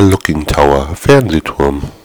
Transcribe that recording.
Looking Tower Fernsehturm.